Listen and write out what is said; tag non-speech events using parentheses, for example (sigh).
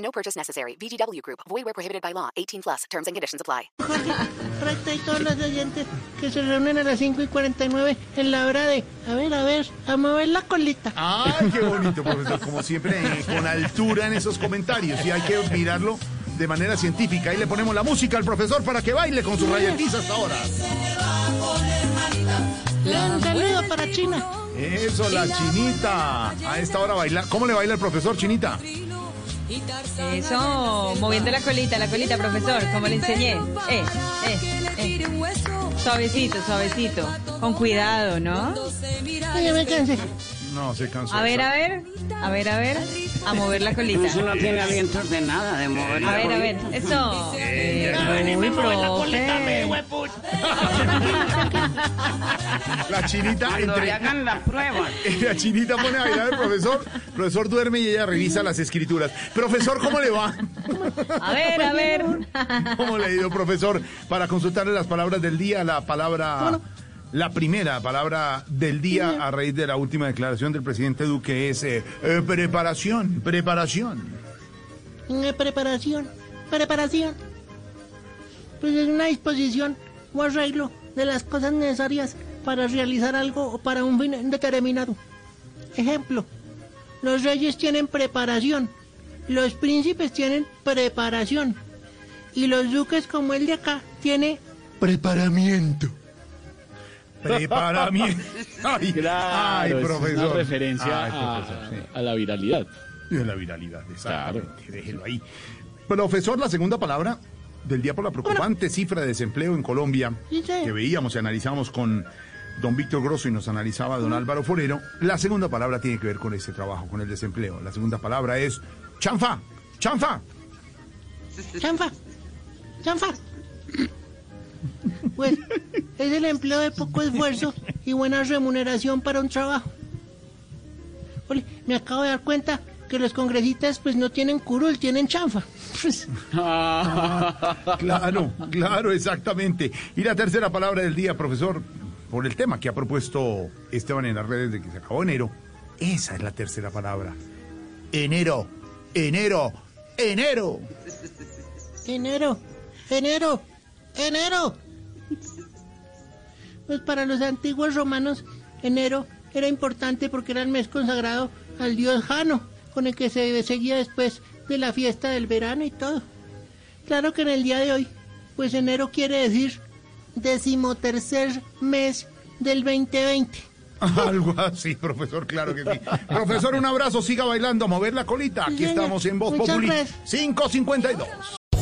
No purchase necessary. VGW Group. Void where prohibited by law. 18 plus. Terms and conditions apply. (laughs) Recta y todos los oyentes que se reúnen a las 5 y 49 en la hora de, a ver, a ver, a mover la colita. (laughs) ¡Ay, qué bonito, profesor! Como siempre, eh, con altura en esos comentarios. Y hay que mirarlo de manera científica. Ahí le ponemos la música al profesor para que baile con sus rayetitas hasta ahora. Un saludo para China. Eso, la chinita. A esta hora baila. ¿Cómo le baila el profesor, chinita? Eso, moviendo la colita, la colita, profesor, como le enseñé. Eh, eh, eh. Suavecito, suavecito. Con cuidado, ¿no? Ay, ya me cansé. No, se cansó. A ver, a ver, a ver, a ver. A mover la colita. Eso no tiene alientos de nada, de mover A la ver, a ver, colita. eso. Eh, Uy, profe. La chinita Cuando entre... le hagan la prueba. (laughs) La chinita pone a bailar al profesor. El profesor duerme y ella revisa las escrituras. Profesor, ¿cómo le va? A ver, a ver. ¿Cómo le ha ido, profesor? Para consultarle las palabras del día, la palabra, la primera palabra del día a raíz de la última declaración del presidente Duque es eh, eh, preparación, preparación. Eh, preparación, preparación. Pues es una disposición o arreglo de las cosas necesarias para realizar algo o para un fin determinado. Ejemplo, los reyes tienen preparación, los príncipes tienen preparación y los duques como el de acá tiene Preparamiento. Preparamiento. (laughs) Ay, Claro, ay, es profesor. una referencia Ay, a, sí. a la viralidad. Y de la viralidad, exactamente. Déjelo ahí. Profesor, la segunda palabra del día por la preocupante cifra de desempleo en Colombia Sí, sí. que veíamos y analizamos con don Víctor Grosso y nos analizaba don Álvaro Forero. La segunda palabra tiene que ver con ese trabajo, con el desempleo. La segunda palabra es chanfa, chanfa. chanfa, chanfa. Pues es el empleo de poco esfuerzo y buena remuneración para un trabajo. Ole, me acabo de dar cuenta que los congresistas pues no tienen curul, tienen chanfa. Pues, Claro, claro, exactamente. Y la tercera palabra del día, profesor, por el tema que ha propuesto Esteban en las redes de que se acabó enero. Esa es la tercera palabra. Enero, enero, enero. enero, enero, enero. Pues para los antiguos romanos, enero era importante porque era el mes consagrado al dios Jano, con el que se seguía después de la fiesta del verano y todo. Claro que en el día de hoy, pues enero quiere decir decimotercer mes del 2020. (laughs) Algo así, profesor, claro que sí. Profesor, un abrazo, siga bailando, mover la colita. Aquí estamos en Voz Populi gracias. 552.